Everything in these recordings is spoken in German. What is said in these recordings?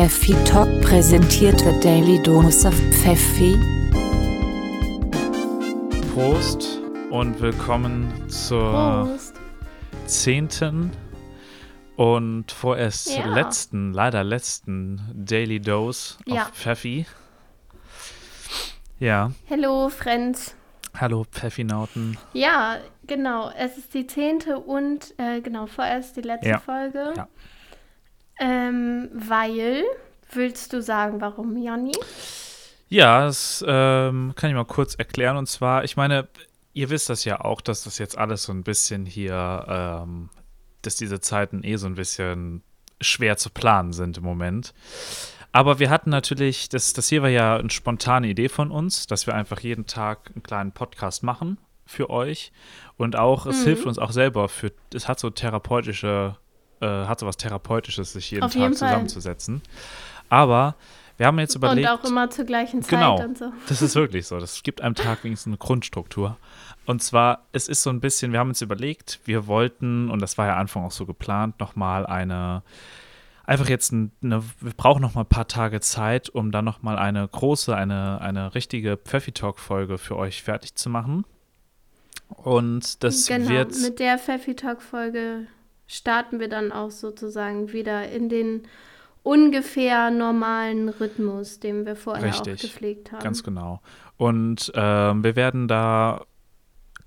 Pfeffi Talk präsentiert wird Daily Dose of Pfeffi. Prost und willkommen zur Prost. zehnten und vorerst Ja. letzten, leider letzten Daily Dose Ja. of Pfeffi. Ja, Hello, Friends. hallo Pfeffinauten. Ja, genau. Es ist die zehnte und äh, genau, vorerst die letzte Ja. Folge. Ja. Ähm, weil, willst du sagen, warum, Janni? Ja, das ähm, kann ich mal kurz erklären. Und zwar, ich meine, ihr wisst das ja auch, dass das jetzt alles so ein bisschen hier, ähm, dass diese Zeiten eh so ein bisschen schwer zu planen sind im Moment. Aber wir hatten natürlich, das, das hier war ja eine spontane Idee von uns, dass wir einfach jeden Tag einen kleinen Podcast machen für euch. Und auch, es Mhm. hilft uns auch selber für, es hat so therapeutische, äh, hat so was Therapeutisches, sich jeden Auf Tag jeden zusammenzusetzen. Aber wir haben jetzt überlegt. und auch immer zur gleichen Zeit Genau. und so. Das ist wirklich so. Das gibt einem Tag wenigstens eine Grundstruktur. Und zwar, es ist so ein bisschen, wir haben uns überlegt, wir wollten, und das war ja Anfang auch so geplant, nochmal eine, einfach jetzt eine, wir brauchen nochmal ein paar Tage Zeit, um dann nochmal eine große, eine, eine richtige Pfeffi-Talk-Folge für euch fertig zu machen. Und das genau, wird, mit der Pfeffi Talk Folge starten wir dann auch sozusagen wieder in den ungefähr normalen Rhythmus, den wir vorher Richtig, auch gepflegt haben. Ganz genau. Und ähm, wir werden da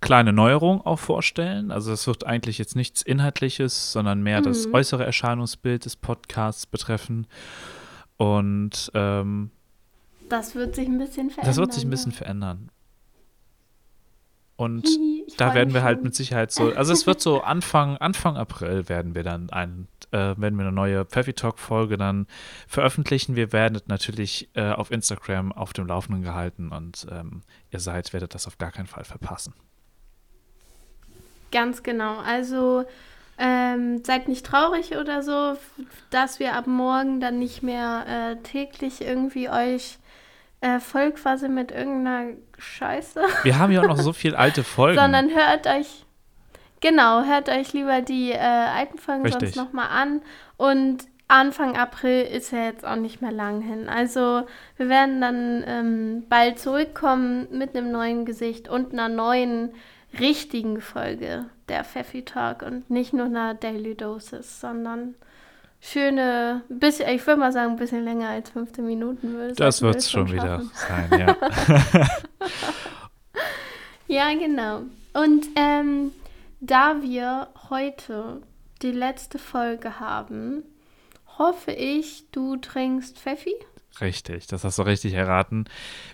kleine Neuerungen auch vorstellen. Also es wird eigentlich jetzt nichts Inhaltliches, sondern mehr das Mhm. äußere Erscheinungsbild des Podcasts betreffen. Und ähm, Das wird sich ein bisschen verändern. das wird sich ein bisschen verändern. Und ich da werden wir halt schon. mit Sicherheit so, also es wird so Anfang, Anfang April werden wir dann ein, äh, werden wir eine neue Pfeffi Talk Folge dann veröffentlichen. Wir werden natürlich äh, auf Instagram auf dem Laufenden gehalten und ähm, ihr seid, werdet das auf gar keinen Fall verpassen. Ganz genau. Also ähm, seid nicht traurig oder so, dass wir ab morgen dann nicht mehr äh, täglich irgendwie euch äh, voll quasi mit irgendeiner Scheiße, Wir haben ja auch noch so viel alte Folgen. sondern hört euch, genau, hört euch lieber die äh, alten Folgen Richtig. sonst nochmal an. Und Anfang April ist ja jetzt auch nicht mehr lang hin. Also wir werden dann ähm, bald zurückkommen mit einem neuen Gesicht und einer neuen richtigen Folge der Pfeffi Talk und nicht nur einer Daily Dosis, sondern schöne, bisschen, ich würde mal sagen, ein bisschen länger als 15 Minuten würde das wird es schon wieder sein, ja. Ja, genau. Und ähm, da wir heute die letzte Folge haben, hoffe ich, du trinkst Pfeffi. Richtig, das hast du richtig erraten.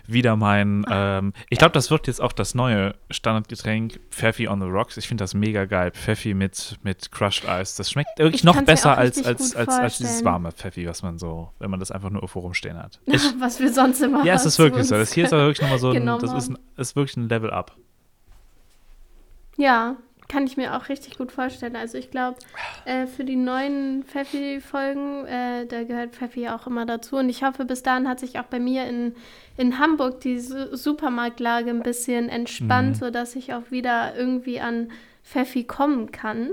Wieder mein, ähm, ich glaube, das wird jetzt auch das neue Standardgetränk, Pfeffi on the Rocks. Ich finde das mega geil. Pfeffi mit, mit Crushed Ice. Das schmeckt wirklich Ich noch besser als, als, als, als dieses warme Pfeffi, was man so, wenn man das einfach nur irgendwo rumstehen hat. Ich, Was wir sonst immer ja, es ist wirklich so. Das hier ist aber wirklich nochmal so ein, genommen das ist, ein, ist wirklich ein Level Up. Ja, kann ich mir auch richtig gut vorstellen. Also ich glaube, äh, für die neuen Pfeffi-Folgen, äh, da gehört Pfeffi auch immer dazu. Und ich hoffe, bis dahin hat sich auch bei mir in, in Hamburg die Su Supermarktlage ein bisschen entspannt, Mhm. sodass ich auch wieder irgendwie an Pfeffi kommen kann.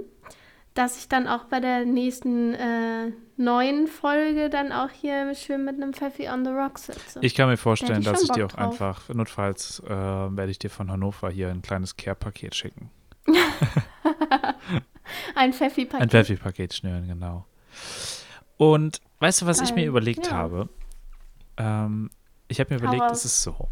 Dass ich dann auch bei der nächsten äh, neuen Folge dann auch hier schön mit einem Pfeffi on the Rock sitze. Ich kann mir vorstellen, ich dass ich dir auch drauf. einfach, notfalls äh, werde ich dir von Hannover hier ein kleines Care-Paket schicken. Ein Pfeffi-Paket. Ein Pfeffi-Paket schnüren, genau. Und weißt du, was ich mir Geil. überlegt Ja. habe? Ähm, ich habe mir überlegt, raus. es ist so.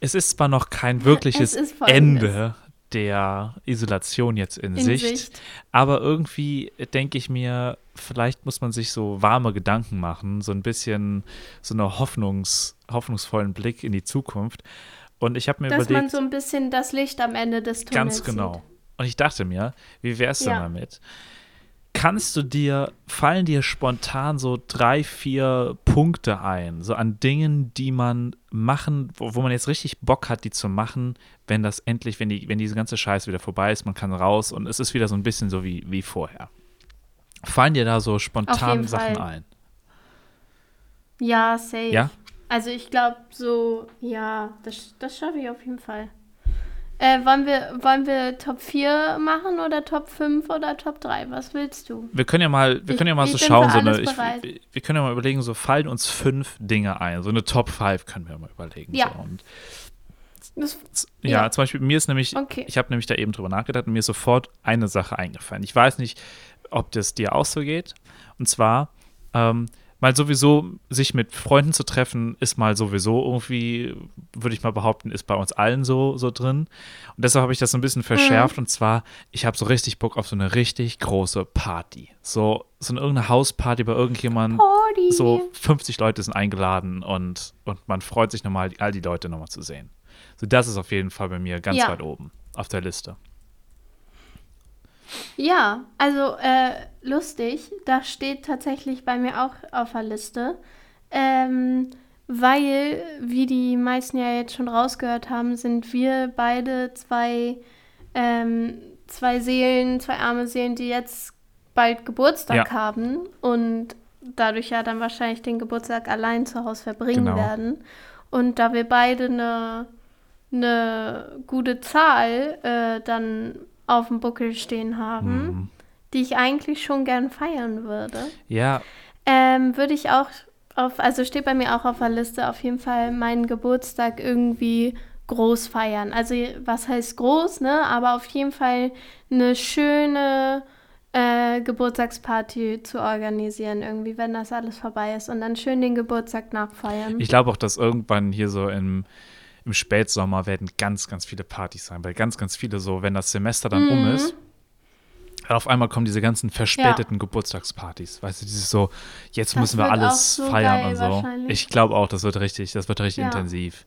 Es ist zwar noch kein wirkliches. Ende der Isolation jetzt in, in Sicht, Sicht. aber irgendwie denke ich mir, vielleicht muss man sich so warme Gedanken machen, so ein bisschen so einen Hoffnungs, hoffnungsvollen Blick in die Zukunft. Und ich habe mir Dass überlegt, man so ein bisschen das Licht am Ende des Tunnels Ganz genau. Sieht. Und ich dachte mir, wie wär's denn Ja. damit? Kannst du dir, fallen dir spontan so drei, vier Punkte ein, so an Dingen, die man machen, wo, wo man jetzt richtig Bock hat, die zu machen, wenn das endlich, wenn die, wenn diese ganze Scheiße wieder vorbei ist, man kann raus und es ist wieder so ein bisschen so wie, wie vorher. Fallen dir da so spontan Sachen Fall. ein? Ja, safe. Ja? Also ich glaube so, ja, das, das schaffe ich auf jeden Fall. Äh, wollen, wir, wollen wir Top 4 machen oder Top 5 oder Top 3? Was willst du? Wir können ja mal, wir Ich- können ja mal so schauen, so eine, ich, wir können ja mal überlegen, so fallen uns fünf Dinge ein. So eine Top 5 können wir mal überlegen. Ja. So. Und, Das, ja, Ja. zum Beispiel, mir ist nämlich, Okay. ich habe nämlich da eben drüber nachgedacht und mir ist sofort eine Sache eingefallen. Ich weiß nicht, ob das dir auch so geht. Und zwar, ähm, mal sowieso sich mit Freunden zu treffen, ist mal sowieso irgendwie, würde ich mal behaupten, ist bei uns allen so, so drin. Und deshalb habe ich das so ein bisschen verschärft. Und zwar, ich habe so richtig Bock auf so eine richtig große Party. So, so eine irgendeine Hausparty bei irgendjemandem. Party. So 50 Leute sind eingeladen und, und man freut sich nochmal, all die Leute nochmal zu sehen. So, das ist auf jeden Fall bei mir ganz Ja. weit oben auf der Liste. Ja, also äh, lustig, das steht tatsächlich bei mir auch auf der Liste, ähm, weil, wie die meisten ja jetzt schon rausgehört haben, sind wir beide zwei, ähm, zwei Seelen, zwei arme Seelen, die jetzt bald Geburtstag Ja. haben und dadurch ja dann wahrscheinlich den Geburtstag allein zu Hause verbringen Genau. werden. Und da wir beide eine, eine gute Zahl äh, dann auf dem Buckel stehen haben, Mhm. die ich eigentlich schon gern feiern würde, Ja, ähm, würde ich auch auf, also steht bei mir auch auf der Liste, auf jeden Fall meinen Geburtstag irgendwie groß feiern. Also was heißt groß, ne? Aber auf jeden Fall eine schöne äh, Geburtstagsparty zu organisieren, irgendwie, wenn das alles vorbei ist. Und dann schön den Geburtstag nachfeiern. ich glaube auch, dass irgendwann hier so im, im Spätsommer werden ganz, ganz viele Partys sein, weil ganz, ganz viele so, wenn das Semester dann um Mhm. ist, auf einmal kommen diese ganzen verspäteten Geburtstagspartys. Weißt du, dieses so, jetzt Das müssen wir alles so feiern und so. Ich glaube auch, das wird richtig, das wird richtig Ja. intensiv.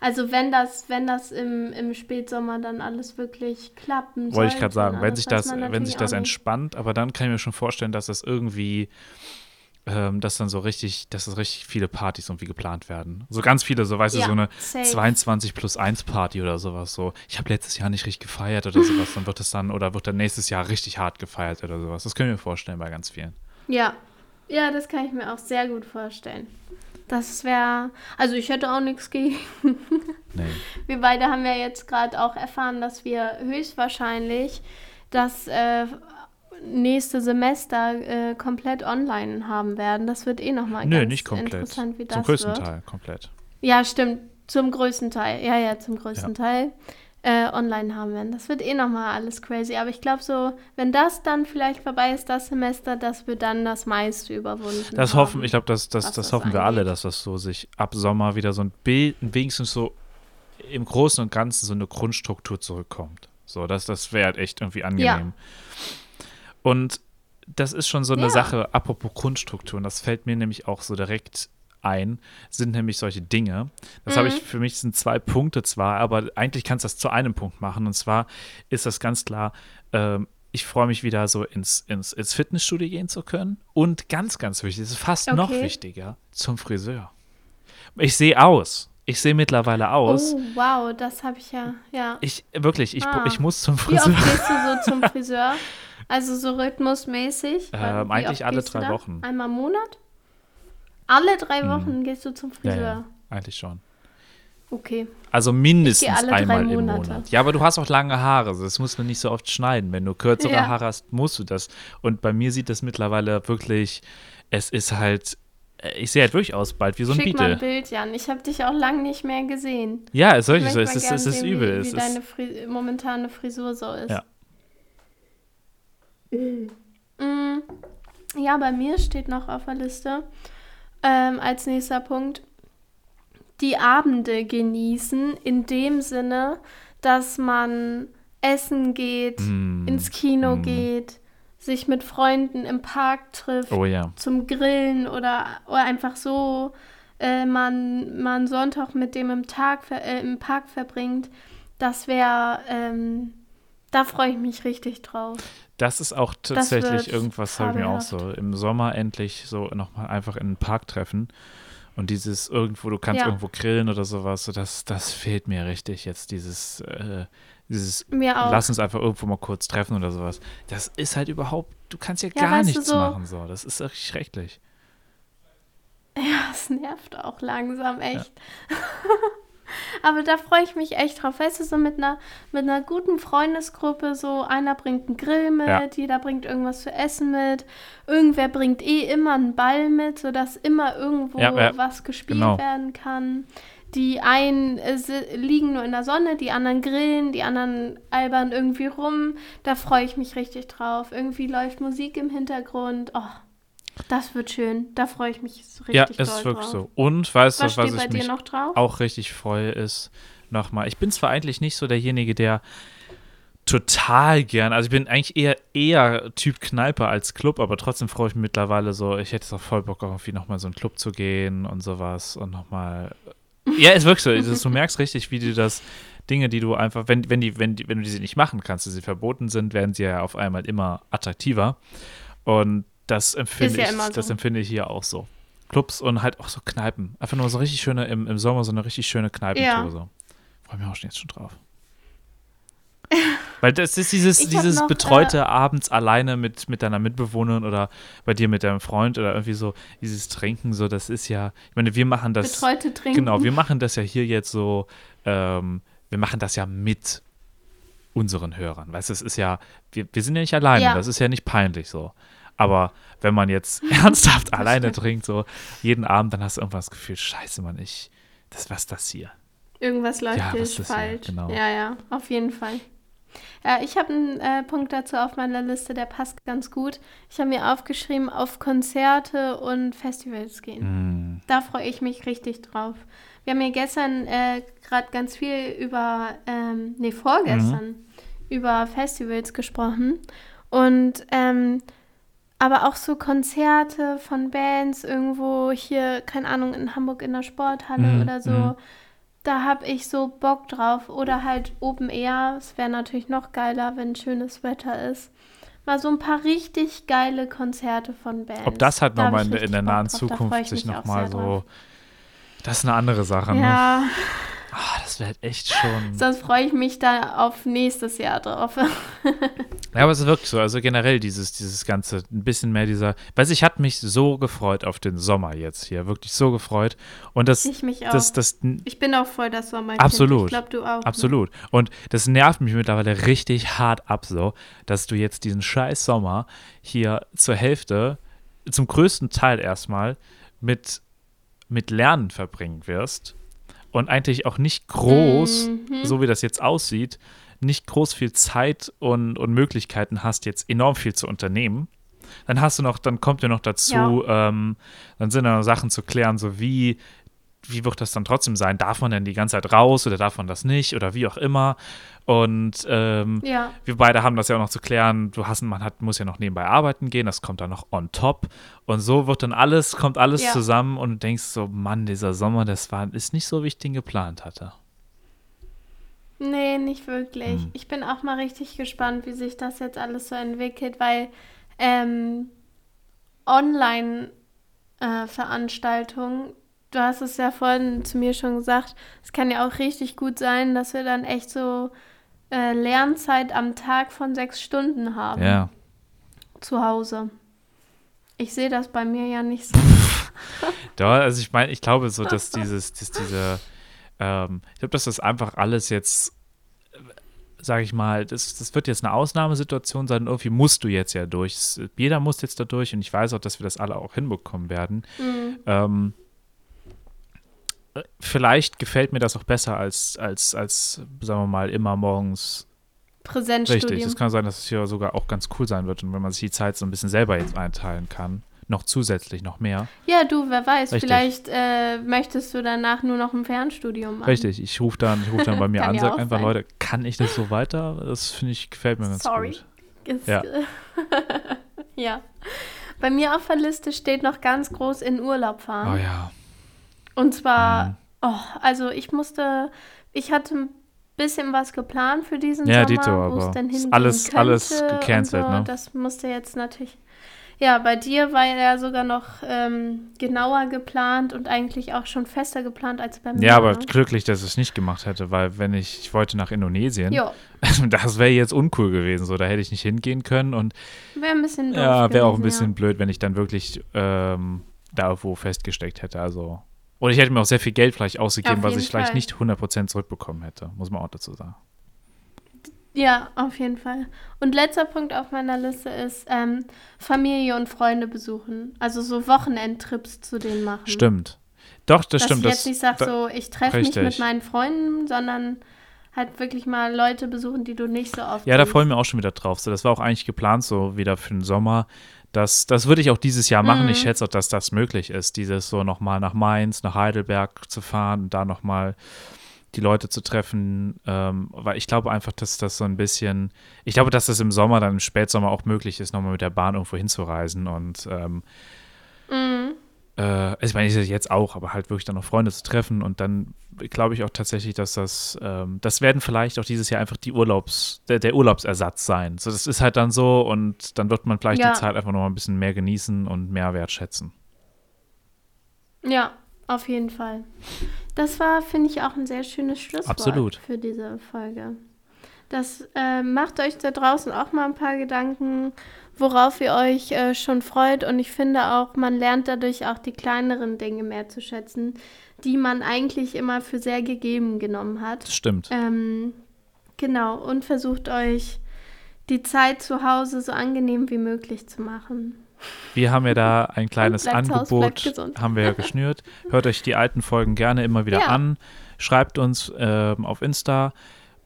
Also wenn das, wenn das im, im Spätsommer dann alles wirklich klappen Wollte ich gerade sagen, wenn sich das, wenn sich das entspannt, aber dann kann ich mir schon vorstellen, dass das irgendwie, ähm, dass dann so richtig, dass das richtig viele Partys irgendwie geplant werden. So ganz viele, so weißt du, Ja, so eine safe. 22 plus 1 Party oder sowas. So, ich habe letztes Jahr nicht richtig gefeiert oder sowas, dann wird es dann, oder wird dann nächstes Jahr richtig hart gefeiert oder sowas. Das können wir mir vorstellen bei ganz vielen. Ja, ja, das kann ich mir auch sehr gut vorstellen. Das wäre, also ich hätte auch nichts gegen. Nee. Wir beide haben ja jetzt gerade auch erfahren, dass wir höchstwahrscheinlich das äh, nächste Semester äh, komplett online haben werden. Das wird eh nochmal ganz nicht komplett. interessant, wie das Zum größten wird. Teil komplett. Ja, stimmt. Zum größten Teil. Ja, ja, zum größten Teil äh, online haben werden. Das wird eh nochmal alles crazy. Aber ich glaube so, wenn das dann vielleicht vorbei ist, das Semester, dass wir dann das meiste überwunden Das haben. hoffen, ich glaube, das, das, das das hoffen wir alle, angeht. dass das so sich ab Sommer wieder so ein Bild, wenigstens so im Großen und Ganzen so eine Grundstruktur zurückkommt. So, das, das wäre halt echt irgendwie angenehm. Und das ist schon so eine Ja. Sache, apropos Grundstruktur, und das fällt mir nämlich auch so direkt ein, sind nämlich solche Dinge. Das habe ich Mhm. für mich sind zwei Punkte zwar, aber eigentlich kannst du das zu einem Punkt machen. Und zwar ist das ganz klar, ähm, ich freue mich wieder so ins, ins, ins Fitnessstudio gehen zu können. Und ganz, ganz wichtig, das ist fast noch Okay. wichtiger, zum Friseur. Ich sehe aus. Ich sehe mittlerweile aus. Oh, wow, das habe ich ja, ja. Ich wirklich, ich, Ah. ich muss zum Wie Friseur. oft gehst du so zum Friseur? Also so rhythmusmäßig? Ähm, eigentlich alle drei? Wochen. Einmal im Monat? Alle drei Mhm. Wochen gehst du zum Ja, Friseur? ja, eigentlich schon. Okay. Also mindestens einmal im. Monat. Ja, aber du hast auch lange Haare. also Das muss man nicht so oft schneiden. Wenn du kürzere Ja. Haare hast, musst du das. Und bei mir sieht das mittlerweile wirklich, es ist halt, ich sehe halt wirklich aus bald wie so ein Schick mal ein Beetle. Bild, Jan. Ich habe dich auch lange nicht mehr gesehen. Ja, ist Ich wirklich so. Es ist, es ist übel. Wie, Es wie ist, deine Fri momentane Frisur so ist. Ja. Mm, Ja, bei mir steht noch auf der Liste ähm, als nächster Punkt die Abende genießen, in dem Sinne, dass man essen geht, Mm, ins Kino mm. geht, sich mit Freunden im Park trifft, oh ja. zum Grillen oder, oder einfach so äh, man, man Sonntag mit dem im, Tag, ver- äh, im Park verbringt, das wäre, ähm, da freue ich mich richtig drauf. Das ist auch tatsächlich irgendwas, habe ich mir auch so im Sommer endlich so nochmal einfach in den Park treffen. Und dieses irgendwo, du kannst Ja. irgendwo grillen oder sowas, so das, das fehlt mir richtig jetzt, dieses, äh, dieses lass uns einfach irgendwo mal kurz treffen oder sowas. Das ist halt überhaupt, du kannst ja Ja, gar nichts so- machen so. Das ist wirklich schrecklich. Ja, es nervt auch langsam, echt. Aber da freue ich mich echt drauf. Weißt du, so mit einer, mit einer guten Freundesgruppe, so einer bringt einen Grill mit, Ja. jeder bringt irgendwas zu essen mit, irgendwer bringt eh immer einen Ball mit, sodass immer irgendwo Ja, ja. was gespielt Genau. werden kann. Die einen äh, liegen nur in der Sonne, die anderen grillen, die anderen albern irgendwie rum. Da freue ich mich richtig drauf. Irgendwie läuft Musik im Hintergrund. Oh, das wird schön. Da freue ich mich so richtig Ja, es ist wirklich drauf. so. Und weißt Was du, was ich mich noch drauf? auch richtig freue, ist nochmal, ich bin zwar eigentlich nicht so derjenige, der total gern, also ich bin eigentlich eher eher Typ Kneipe als Club, aber trotzdem freue ich mich mittlerweile so, ich hätte so voll Bock auf irgendwie nochmal so einen Club zu gehen und sowas und nochmal Ja, ist wirklich so, es ist, du merkst richtig, wie du das Dinge, die du einfach, wenn, wenn, die, wenn, die, wenn du diese nicht machen kannst, dass sie verboten sind, werden sie ja auf einmal immer attraktiver. Und das empfinde, ja ich, so. das empfinde ich hier auch so. Clubs und halt auch so Kneipen. Einfach nur so richtig schöne, im, im Sommer so eine richtig schöne Kneipentour. Ja. So. Freue mich auch schon jetzt schon drauf. Weil das ist dieses, Ich dieses noch, betreute äh, abends alleine mit, mit deiner Mitbewohnerin oder bei dir mit deinem Freund oder irgendwie so, dieses Trinken, so, das ist ja, ich meine, wir machen das. Betreute Trinken. Genau, wir machen das ja hier jetzt so, ähm, wir machen das ja mit unseren Hörern. Weißt du, es ist ja, wir, wir sind ja nicht alleine, Ja. das ist ja nicht peinlich so. Aber wenn man jetzt ernsthaft alleine trinkt, so jeden Abend, dann hast du irgendwann das Gefühl, scheiße, Mann, ich, das, was ist das hier? Irgendwas läuft Ja, hier falsch. Genau. Ja, ja, auf jeden Fall. Ja, ich habe einen äh, Punkt dazu auf meiner Liste, der passt ganz gut. Ich habe mir aufgeschrieben, auf Konzerte und Festivals gehen. Hm, Da freue ich mich richtig drauf. Wir haben ja gestern äh, gerade ganz viel über, ähm, nee, vorgestern, Mhm. über Festivals gesprochen. Und, ähm, aber auch so Konzerte von Bands irgendwo hier, keine Ahnung, in Hamburg in der Sporthalle Mhm, oder so. mhm. Da habe ich so Bock drauf. Oder halt Open Air. Es wäre natürlich noch geiler, wenn schönes Wetter ist. Mal so ein paar richtig geile Konzerte von Bands. Ob das halt nochmal in, der- in der nahen Zukunft ich sich nochmal so, das ist eine andere Sache, ne? Ah, das wäre halt echt schon. sonst freue ich mich da auf nächstes Jahr drauf. Ja, aber es ist wirklich so. Also generell dieses, dieses ganze, ein bisschen mehr dieser. Weiß ich, hat mich so gefreut auf den Sommer jetzt hier. Wirklich so gefreut. Und das, Ich mich auch. das, das, ich bin auch voll das Sommerkind. Absolut. Ich glaube, du auch. ne? absolut. Und das nervt mich mittlerweile richtig hart ab, so, dass du jetzt diesen scheiß Sommer hier zur Hälfte, zum größten Teil erstmal, mit, mit Lernen verbringen wirst. Und eigentlich auch nicht groß, Mhm. so wie das jetzt aussieht, nicht groß viel Zeit und, und Möglichkeiten hast, jetzt enorm viel zu unternehmen. Dann hast du noch, dann kommt ja noch dazu, ähm, dann sind da noch Sachen zu klären, so wie, wie wird das dann trotzdem sein? Darf man denn die ganze Zeit raus oder darf man das nicht oder wie auch immer? Und ähm, Ja, wir beide haben das ja auch noch zu klären. Du hast, man hat, muss ja noch nebenbei arbeiten gehen, das kommt dann noch on top. Und so wird dann alles, kommt alles Ja. zusammen und du denkst so, Mann, dieser Sommer, das war, ist nicht so, wie ich den geplant hatte. nee, nicht wirklich. Hm. Ich bin auch mal richtig gespannt, wie sich das jetzt alles so entwickelt, weil ähm, Online-Veranstaltungen, du hast es ja vorhin zu mir schon gesagt, es kann ja auch richtig gut sein, dass wir dann echt so äh, Lernzeit am Tag von sechs Stunden haben. Ja. zu Hause. Ich sehe das bei mir ja nicht so. Da, also ich meine, ich glaube so, dass dieses, dass diese, ähm, ich glaube, dass das einfach alles jetzt, sage ich mal, das, das wird jetzt eine Ausnahmesituation sein. Irgendwie musst du jetzt ja durch. Jeder muss jetzt da durch und ich weiß auch, dass wir das alle auch hinbekommen werden. Mhm. Ähm, äh, vielleicht gefällt mir das auch besser als, als, als, sagen wir mal, immer morgens Präsenzstudium. Richtig, es kann sein, dass es hier sogar auch ganz cool sein wird und wenn man sich die Zeit so ein bisschen selber jetzt einteilen kann, noch zusätzlich noch mehr. Ja, du, wer weiß, Richtig. vielleicht äh, möchtest du danach nur noch ein Fernstudium machen. Richtig, ich rufe dann, ich ruf dann bei mir an, sag einfach, sein. Leute, kann ich das so weiter? Das finde ich, gefällt mir ganz Sorry. gut. Ist, Ja. ja. Bei mir auf der Liste steht noch ganz groß in Urlaub fahren. Oh ja. Und zwar, Mhm. oh, also ich musste, ich hatte ein bisschen was geplant für diesen Ja, Sommer, Dito, wo es ist hingehen alles- könnte alles gecancelt, so. ne? Das musste jetzt natürlich, ja, bei dir war ja sogar noch ähm, genauer geplant und eigentlich auch schon fester geplant als bei mir. Ja, aber ne? glücklich, dass ich es nicht gemacht hätte, weil wenn ich, ich wollte nach Indonesien, Jo, das wäre jetzt uncool gewesen, so, da hätte ich nicht hingehen können und wäre ein bisschen ja, wäre auch ein bisschen blöd, wenn ich dann wirklich ähm, da irgendwo festgesteckt hätte, also Und ich hätte mir auch sehr viel Geld vielleicht ausgegeben, was ich vielleicht Fall. nicht 100% zurückbekommen hätte, muss man auch dazu sagen. Ja, auf jeden Fall. Und letzter Punkt auf meiner Liste ist ähm, Familie und Freunde besuchen. Also so Wochenendtrips zu denen machen. Stimmt. Doch, das Dass stimmt. ich Das, jetzt nicht sage, so, ich treffe mich mit meinen Freunden, sondern halt wirklich mal Leute besuchen, die du nicht so oft Ja, da freuen wir auch schon wieder drauf. So, das war auch eigentlich geplant, so wieder für den Sommer. Das, das würde ich auch dieses Jahr machen. Mhm. Ich schätze auch, dass das möglich ist, dieses so nochmal nach Mainz, nach Heidelberg zu fahren und da nochmal die Leute zu treffen. Ähm, weil ich glaube einfach, dass das so ein bisschen, ich glaube, dass das im Sommer, dann im Spätsommer auch möglich ist, nochmal mit der Bahn irgendwo hinzureisen und ähm, Mhm. Also ich meine, ich jetzt auch, aber halt wirklich dann noch Freunde zu treffen und dann glaube ich auch tatsächlich, dass das, ähm, das werden vielleicht auch dieses Jahr einfach die Urlaubs, der, der Urlaubsersatz sein. So, das ist halt dann so und dann wird man vielleicht Ja. die Zeit einfach noch mal ein bisschen mehr genießen und mehr wertschätzen. Ja, auf jeden Fall. Das war, finde ich, auch ein sehr schönes Schlusswort Absolut. für diese Folge. Das äh, macht euch da draußen auch mal ein paar Gedanken, worauf ihr euch äh, schon freut. Und ich finde auch, man lernt dadurch auch die kleineren Dinge mehr zu schätzen, die man eigentlich immer für sehr gegeben genommen hat. Das stimmt. Ähm, genau, und versucht euch die Zeit zu Hause so angenehm wie möglich zu machen. Wir haben ja da ein kleines Angebot, haben wir ja geschnürt. Hört euch die alten Folgen gerne immer wieder Ja. an. Schreibt uns ähm, auf Insta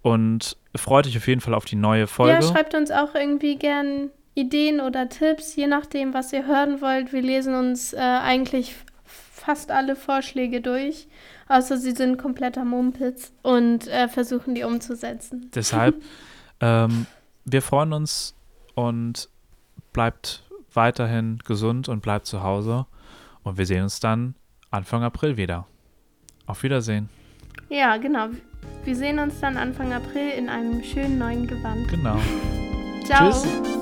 und freut euch auf jeden Fall auf die neue Folge. Ja, schreibt uns auch irgendwie gern Ideen oder Tipps, je nachdem, was ihr hören wollt. Wir lesen uns äh, eigentlich fast alle Vorschläge durch, außer sie sind kompletter Mumpitz und äh, versuchen die umzusetzen. Deshalb, ähm, wir freuen uns und bleibt weiterhin gesund und bleibt zu Hause. Und wir sehen uns dann Anfang April wieder. Auf Wiedersehen. Ja, genau. Wir sehen uns dann Anfang April in einem schönen neuen Gewand. Genau. Ciao. Tschüss.